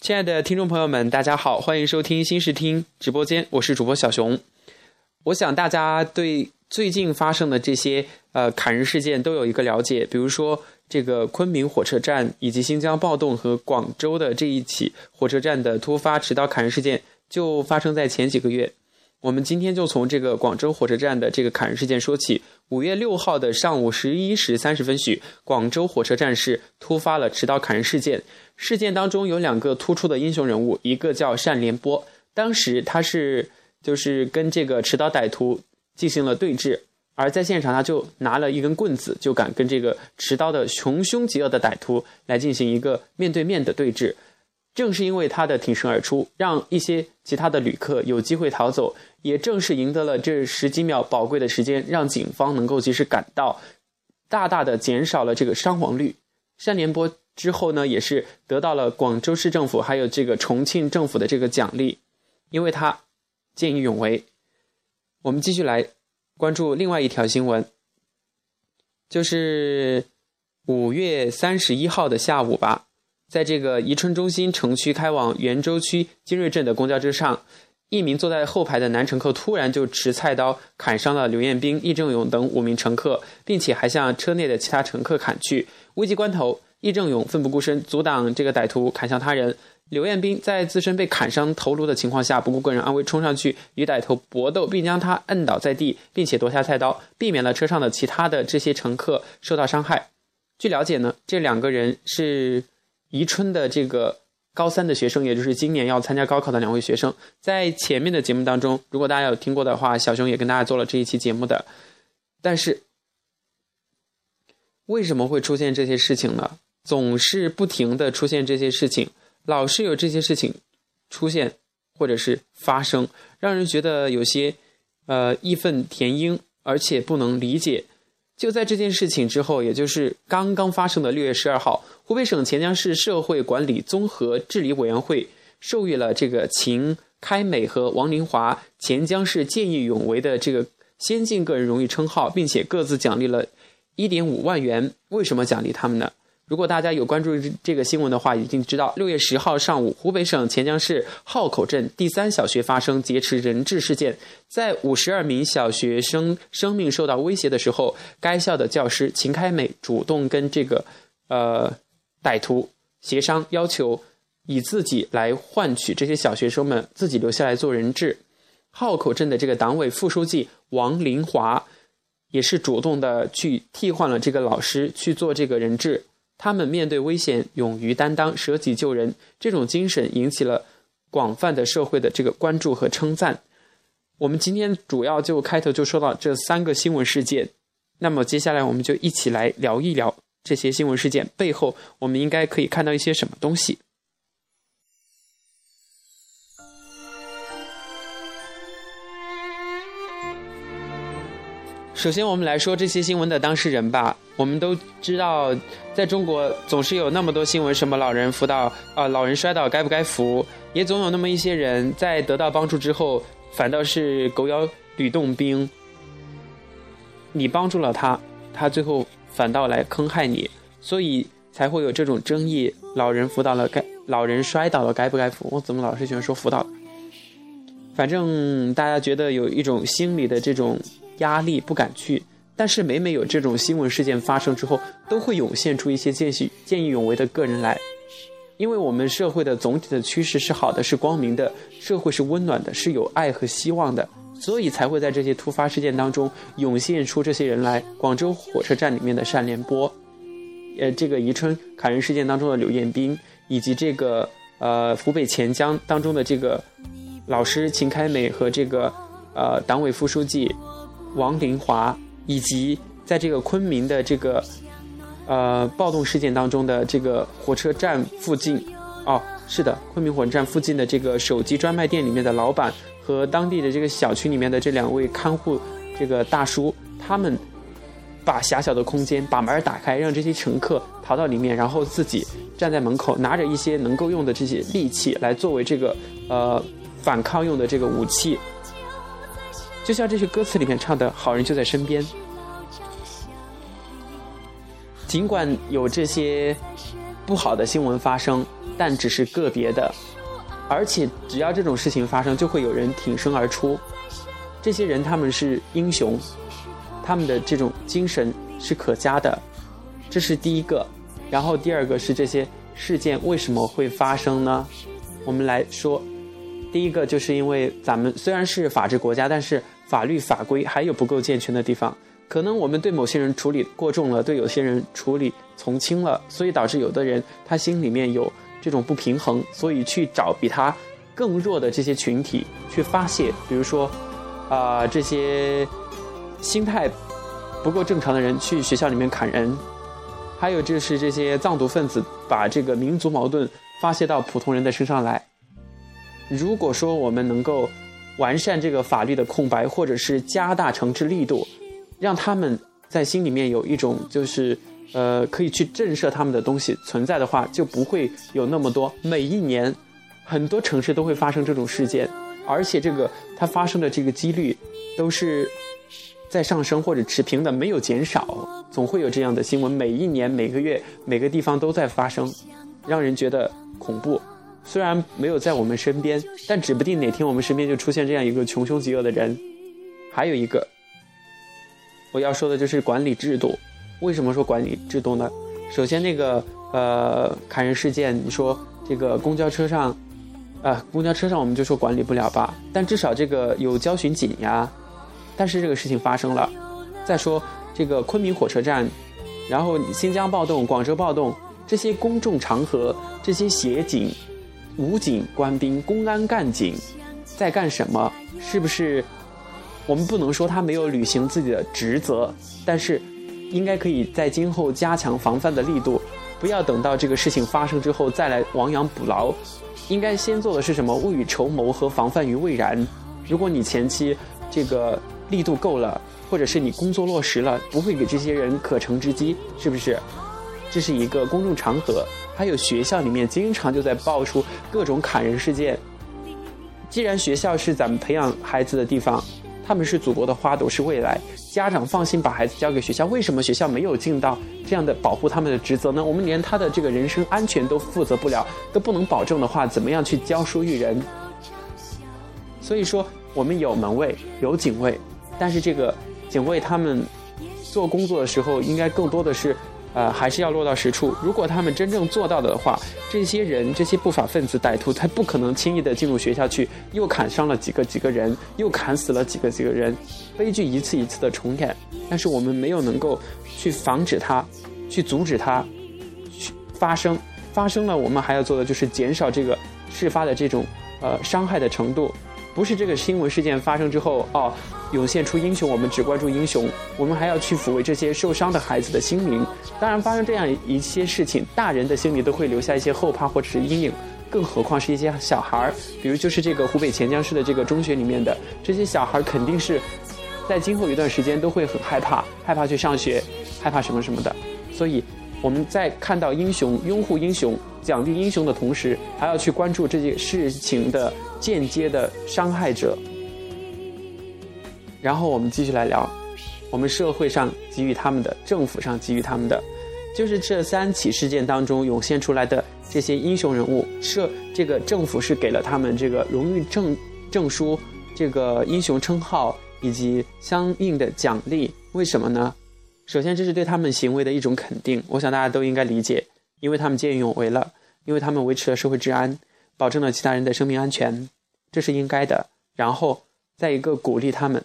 亲爱的听众朋友们，大家好，欢迎收听新视听直播间，我是主播小熊。我想大家对最近发生的这些呃砍人事件都有一个了解，比如说这个昆明火车站，以及新疆暴动和广州的这一起火车站的突发持刀砍人事件，就发生在前几个月。我们今天就从这个广州火车站的这个砍人事件说起。五月六号的上午十一时三十分许，广州火车站是突发了持刀砍人事件。事件当中有两个突出的英雄人物，一个叫单连波，当时他是就是跟这个持刀歹徒进行了对峙，而在现场他就拿了一根棍子，就敢跟这个持刀的穷凶极恶的歹徒来进行一个面对面的对峙。正是因为他的挺身而出，让一些其他的旅客有机会逃走，也正是赢得了这十几秒宝贵的时间，让警方能够及时赶到，大大的减少了这个伤亡率。单连波之后呢，也是得到了广州市政府还有这个重庆政府的这个奖励，因为他见义勇为。我们继续来关注另外一条新闻，就是五月三十一号的下午吧。在这个宜春中心城区开往袁州区金瑞镇的公交车上，一名坐在后排的男乘客突然就持菜刀砍伤了刘彦斌、易正勇等五名乘客，并且还向车内的其他乘客砍去。危急关头，易正勇奋不顾身阻挡这个歹徒砍向他人。刘彦斌在自身被砍伤头颅的情况下，不顾个人安危冲上去与歹徒搏斗，并将他摁倒在地，并且夺下菜刀，避免了车上的其他的这些乘客受到伤害。据了解呢，这两个人是。宜春的这个高三的学生，也就是今年要参加高考的两位学生，在前面的节目当中，如果大家有听过的话，小熊也跟大家做了这一期节目的。但是，为什么会出现这些事情呢？总是不停的出现这些事情，老是有这些事情出现或者是发生，让人觉得有些呃义愤填膺，而且不能理解。就在这件事情之后，也就是刚刚发生的六月十二号，湖北省潜江市社会管理综合治理委员会授予了这个秦开美和王林华潜江市见义勇为的这个先进个人荣誉称号，并且各自奖励了一点五万元。为什么奖励他们呢？如果大家有关注这个新闻的话，已经知道六月十号上午，湖北省潜江市浩口镇第三小学发生劫持人质事件，在五十二名小学生生命受到威胁的时候，该校的教师秦开美主动跟这个呃歹徒协商，要求以自己来换取这些小学生们自己留下来做人质。浩口镇的这个党委副书记王林华也是主动的去替换了这个老师去做这个人质。他们面对危险勇于担当、舍己救人，这种精神引起了广泛的社会的这个关注和称赞。我们今天主要就开头就说到这三个新闻事件，那么接下来我们就一起来聊一聊这些新闻事件背后，我们应该可以看到一些什么东西。首先，我们来说这些新闻的当事人吧。我们都知道，在中国总是有那么多新闻，什么老人扶倒啊，老人摔倒该不该扶？也总有那么一些人在得到帮助之后，反倒是狗咬吕洞宾。你帮助了他，他最后反倒来坑害你，所以才会有这种争议：老人扶倒了该，老人摔倒了该不该扶？我怎么老是喜欢说扶倒？反正大家觉得有一种心理的这种。压力不敢去，但是每每有这种新闻事件发生之后，都会涌现出一些见义见义勇为的个人来，因为我们社会的总体的趋势是好的，是光明的，社会是温暖的，是有爱和希望的，所以才会在这些突发事件当中涌现出这些人来。广州火车站里面的单连波，呃，这个宜春砍人事件当中的刘彦斌，以及这个呃湖北潜江当中的这个老师秦开美和这个呃党委副书记。王林华，以及在这个昆明的这个呃暴动事件当中的这个火车站附近，哦，是的，昆明火车站附近的这个手机专卖店里面的老板和当地的这个小区里面的这两位看护这个大叔，他们把狭小的空间把门打开，让这些乘客逃到里面，然后自己站在门口，拿着一些能够用的这些利器来作为这个呃反抗用的这个武器。就像这些歌词里面唱的“好人就在身边”，尽管有这些不好的新闻发生，但只是个别的，而且只要这种事情发生，就会有人挺身而出。这些人他们是英雄，他们的这种精神是可嘉的，这是第一个。然后第二个是这些事件为什么会发生呢？我们来说，第一个就是因为咱们虽然是法治国家，但是法律法规还有不够健全的地方。可能我们对某些人处理过重了，对有些人处理从轻了，所以导致有的人他心里面有这种不平衡，所以去找比他更弱的这些群体去发泄。比如说，啊，这些心态不够正常的人去学校里面砍人，还有就是这些藏独分子把这个民族矛盾发泄到普通人的身上来。如果说我们能够完善这个法律的空白，或者是加大惩治力度。让他们在心里面有一种就是，呃，可以去震慑他们的东西存在的话，就不会有那么多。每一年，很多城市都会发生这种事件，而且这个它发生的这个几率都是在上升或者持平的，没有减少。总会有这样的新闻，每一年、每个月、每个地方都在发生，让人觉得恐怖。虽然没有在我们身边，但指不定哪天我们身边就出现这样一个穷凶极恶的人。还有一个。我要说的就是管理制度。为什么说管理制度呢？首先，那个呃砍人事件，你说这个公交车上，啊，公交车上我们就说管理不了吧？但至少这个有交巡警呀。但是这个事情发生了。再说这个昆明火车站，然后新疆暴动、广州暴动这些公众场合，这些协警、武警官兵、公安干警在干什么？是不是？我们不能说他没有履行自己的职责，但是应该可以在今后加强防范的力度，不要等到这个事情发生之后再来亡羊补牢。应该先做的是什么？未雨绸缪和防范于未然。如果你前期这个力度够了，或者是你工作落实了，不会给这些人可乘之机，是不是？这是一个公众场合，还有学校里面经常就在爆出各种砍人事件。既然学校是咱们培养孩子的地方。他们是祖国的花朵，是未来。家长放心把孩子交给学校，为什么学校没有尽到这样的保护他们的职责呢？我们连他的这个人身安全都负责不了，都不能保证的话，怎么样去教书育人？所以说，我们有门卫，有警卫，但是这个警卫他们做工作的时候，应该更多的是。呃，还是要落到实处。如果他们真正做到的话，这些人、这些不法分子、歹徒，他不可能轻易的进入学校去，又砍伤了几个几个人，又砍死了几个几个人，悲剧一次一次的重演。但是我们没有能够去防止它，去阻止它去发生。发生了，我们还要做的就是减少这个事发的这种呃伤害的程度。不是这个新闻事件发生之后哦，涌现出英雄，我们只关注英雄，我们还要去抚慰这些受伤的孩子的心灵。当然，发生这样一些事情，大人的心里都会留下一些后怕或者是阴影，更何况是一些小孩儿。比如就是这个湖北潜江市的这个中学里面的这些小孩儿，肯定是在今后一段时间都会很害怕，害怕去上学，害怕什么什么的。所以。我们在看到英雄、拥护英雄、奖励英雄的同时，还要去关注这件事情的间接的伤害者。然后我们继续来聊，我们社会上给予他们的，政府上给予他们的，就是这三起事件当中涌现出来的这些英雄人物，社这个政府是给了他们这个荣誉证证书、这个英雄称号以及相应的奖励。为什么呢？首先，这是对他们行为的一种肯定，我想大家都应该理解，因为他们见义勇为了，因为他们维持了社会治安，保证了其他人的生命安全，这是应该的。然后，再一个鼓励他们，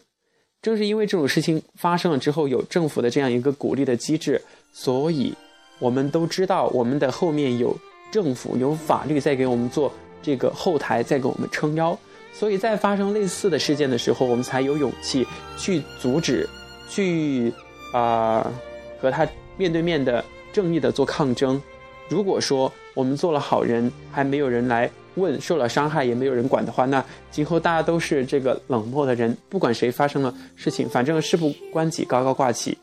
正是因为这种事情发生了之后，有政府的这样一个鼓励的机制，所以我们都知道我们的后面有政府有法律在给我们做这个后台，在给我们撑腰，所以在发生类似的事件的时候，我们才有勇气去阻止，去。啊，和他面对面的正义的做抗争。如果说我们做了好人，还没有人来问，受了伤害也没有人管的话，那今后大家都是这个冷漠的人。不管谁发生了事情，反正事不关己，高高挂起。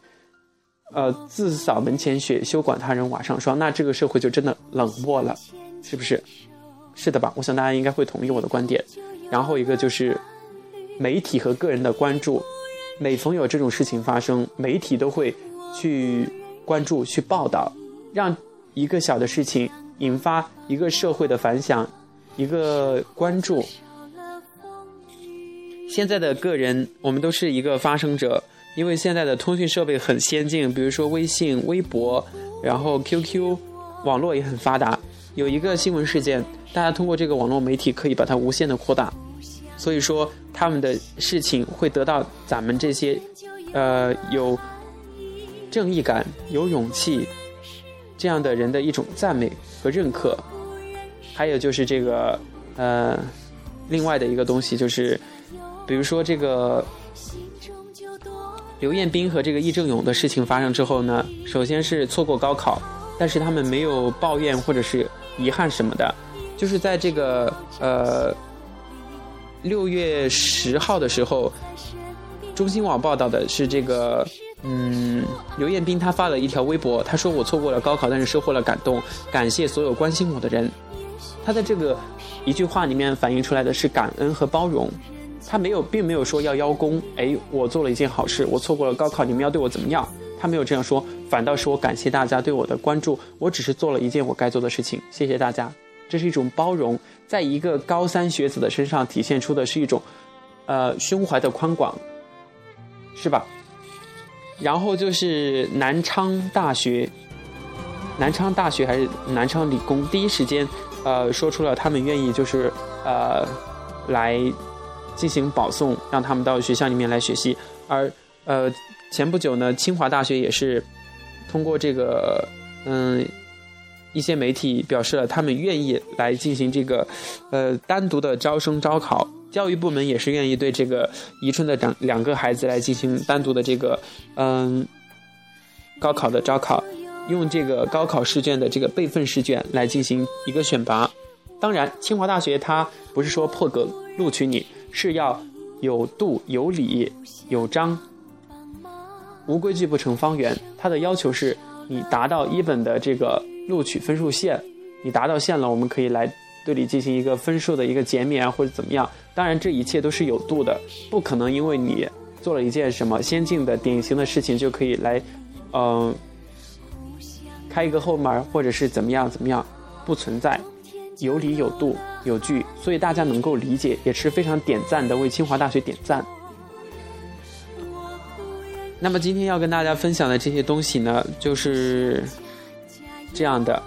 呃，自扫门前雪，休管他人瓦上霜。那这个社会就真的冷漠了，是不是？是的吧？我想大家应该会同意我的观点。然后一个就是媒体和个人的关注。每逢有这种事情发生，媒体都会去关注、去报道，让一个小的事情引发一个社会的反响，一个关注。现在的个人，我们都是一个发声者，因为现在的通讯设备很先进，比如说微信、微博，然后 QQ，网络也很发达。有一个新闻事件，大家通过这个网络媒体可以把它无限的扩大，所以说他们的事情会得到咱们这些，呃，有正义感、有勇气这样的人的一种赞美和认可。还有就是这个，呃，另外的一个东西就是。比如说这个刘彦斌和这个易正勇的事情发生之后呢，首先是错过高考，但是他们没有抱怨或者是遗憾什么的，就是在这个呃六月十号的时候，中新网报道的是这个嗯刘彦斌他发了一条微博，他说我错过了高考，但是收获了感动，感谢所有关心我的人。他在这个一句话里面反映出来的是感恩和包容。他没有，并没有说要邀功。哎，我做了一件好事，我错过了高考，你们要对我怎么样？他没有这样说，反倒是我感谢大家对我的关注。我只是做了一件我该做的事情，谢谢大家。这是一种包容，在一个高三学子的身上体现出的是一种，呃，胸怀的宽广，是吧？然后就是南昌大学，南昌大学还是南昌理工，第一时间，呃，说出了他们愿意就是呃，来。进行保送，让他们到学校里面来学习。而呃，前不久呢，清华大学也是通过这个嗯一些媒体表示了他们愿意来进行这个呃单独的招生招考。教育部门也是愿意对这个宜春的两两个孩子来进行单独的这个嗯高考的招考，用这个高考试卷的这个备份试卷来进行一个选拔。当然，清华大学它不是说破格录取你。是要有度、有理、有章，无规矩不成方圆。它的要求是你达到一本的这个录取分数线，你达到线了，我们可以来对你进行一个分数的一个减免啊，或者怎么样。当然，这一切都是有度的，不可能因为你做了一件什么先进的、典型的事情就可以来，嗯，开一个后门，或者是怎么样怎么样，不存在。有理有度有据，所以大家能够理解，也是非常点赞的，为清华大学点赞。那么今天要跟大家分享的这些东西呢，就是这样的。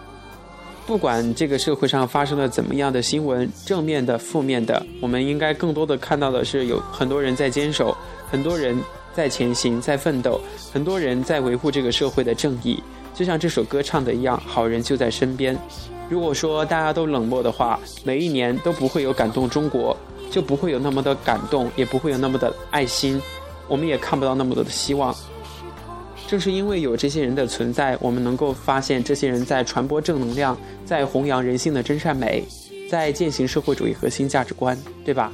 不管这个社会上发生了怎么样的新闻，正面的、负面的，我们应该更多的看到的是，有很多人在坚守，很多人在前行，在奋斗，很多人在维护这个社会的正义。就像这首歌唱的一样，好人就在身边。如果说大家都冷漠的话，每一年都不会有感动中国，就不会有那么的感动，也不会有那么的爱心，我们也看不到那么多的希望。正是因为有这些人的存在，我们能够发现这些人在传播正能量，在弘扬人性的真善美，在践行社会主义核心价值观，对吧？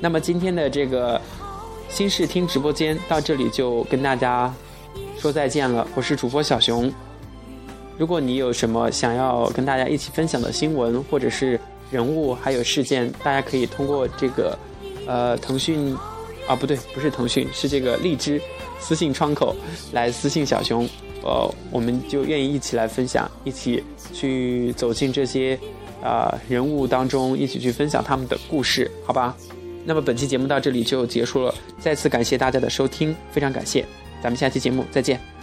那么今天的这个新视听直播间到这里就跟大家说再见了，我是主播小熊。如果你有什么想要跟大家一起分享的新闻，或者是人物，还有事件，大家可以通过这个，呃，腾讯，啊，不对，不是腾讯，是这个荔枝私信窗口来私信小熊，呃，我们就愿意一起来分享，一起去走进这些啊人物当中，一起去分享他们的故事，好吧？那么本期节目到这里就结束了，再次感谢大家的收听，非常感谢，咱们下期节目再见。